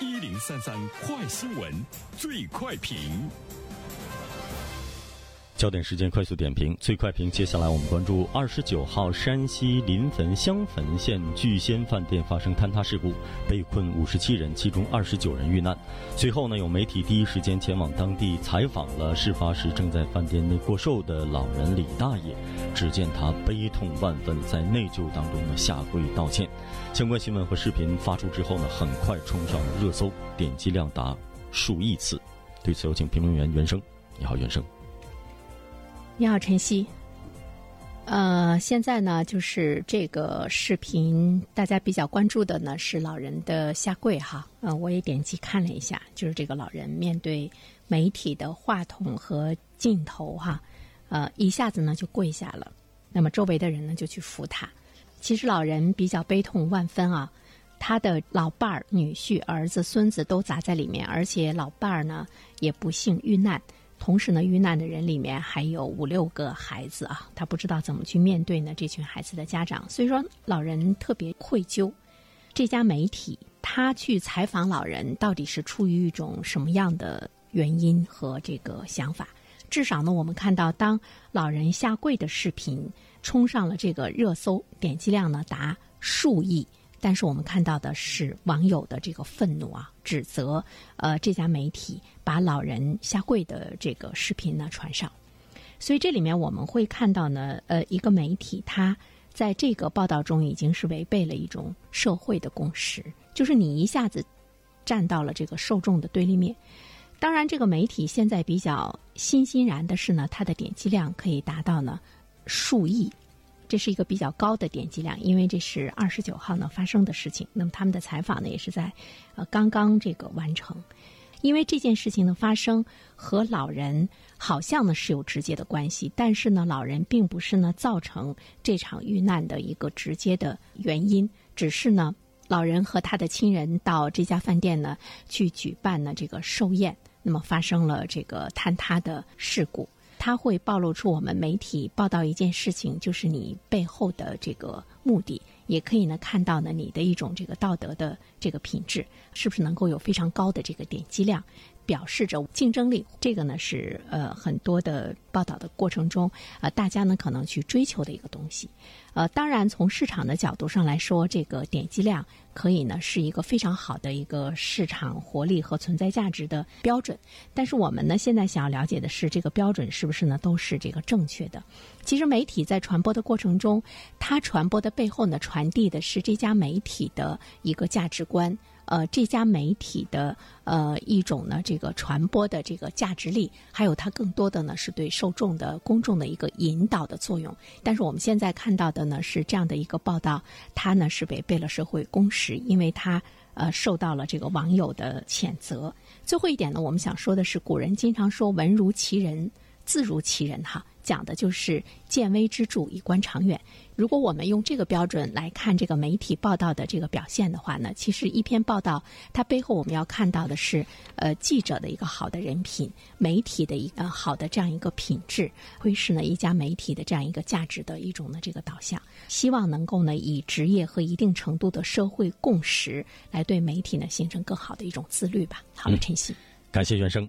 一零三三快新闻，最快评。焦点时间快速点评，最快评。接下来我们关注二十九号山西临汾襄汾县聚仙饭店发生坍塌事故，被困五十七人，其中二十九人遇难。随后呢，有媒体第一时间前往当地采访了事发时正在饭店内过寿的老人李大爷，只见他悲痛万分，在内疚当中呢下跪道歉。相关新闻和视频发出之后呢，很快冲上了热搜，点击量达数亿次。对此，有请评论员袁生。你好，袁生。你好，晨曦。呃，现在呢，就是这个视频，大家比较关注的呢是老人的下跪哈。嗯，我也点击看了一下，就是这个老人面对媒体的话筒和镜头哈，呃，一下子呢就跪下了。那么周围的人呢就去扶他。其实老人比较悲痛万分啊，他的老伴儿、女婿、儿子、孙子都砸在里面，而且老伴儿呢也不幸遇难。同时呢，遇难的人里面还有五六个孩子啊，他不知道怎么去面对呢这群孩子的家长，所以说老人特别愧疚。这家媒体他去采访老人，到底是出于一种什么样的原因和这个想法？至少呢，我们看到当老人下跪的视频冲上了这个热搜，点击量呢达数亿。但是我们看到的是网友的这个愤怒啊，指责呃这家媒体把老人下跪的这个视频呢传上，所以这里面我们会看到呢，呃一个媒体它在这个报道中已经是违背了一种社会的共识，就是你一下子站到了这个受众的对立面。当然，这个媒体现在比较欣欣然的是呢，它的点击量可以达到呢数亿。这是一个比较高的点击量，因为这是二十九号呢发生的事情。那么他们的采访呢也是在呃刚刚这个完成，因为这件事情的发生和老人好像呢是有直接的关系，但是呢老人并不是呢造成这场遇难的一个直接的原因，只是呢老人和他的亲人到这家饭店呢去举办呢这个寿宴，那么发生了这个坍塌的事故。它会暴露出我们媒体报道一件事情，就是你背后的这个目的，也可以呢看到呢你的一种这个道德的这个品质，是不是能够有非常高的这个点击量。表示着竞争力，这个呢是呃很多的报道的过程中，呃大家呢可能去追求的一个东西。呃，当然从市场的角度上来说，这个点击量可以呢是一个非常好的一个市场活力和存在价值的标准。但是我们呢现在想要了解的是，这个标准是不是呢都是这个正确的？其实媒体在传播的过程中，它传播的背后呢传递的是这家媒体的一个价值观。呃，这家媒体的呃一种呢，这个传播的这个价值力，还有它更多的呢是对受众的公众的一个引导的作用。但是我们现在看到的呢是这样的一个报道，它呢是违背了社会公识，因为它呃受到了这个网友的谴责。最后一点呢，我们想说的是，古人经常说“文如其人，字如其人”哈。讲的就是见微知著，以观长远。如果我们用这个标准来看这个媒体报道的这个表现的话呢，其实一篇报道它背后我们要看到的是，呃，记者的一个好的人品，媒体的一个好的这样一个品质，会是呢一家媒体的这样一个价值的一种呢这个导向。希望能够呢以职业和一定程度的社会共识来对媒体呢形成更好的一种自律吧。好了，晨曦，感谢袁生。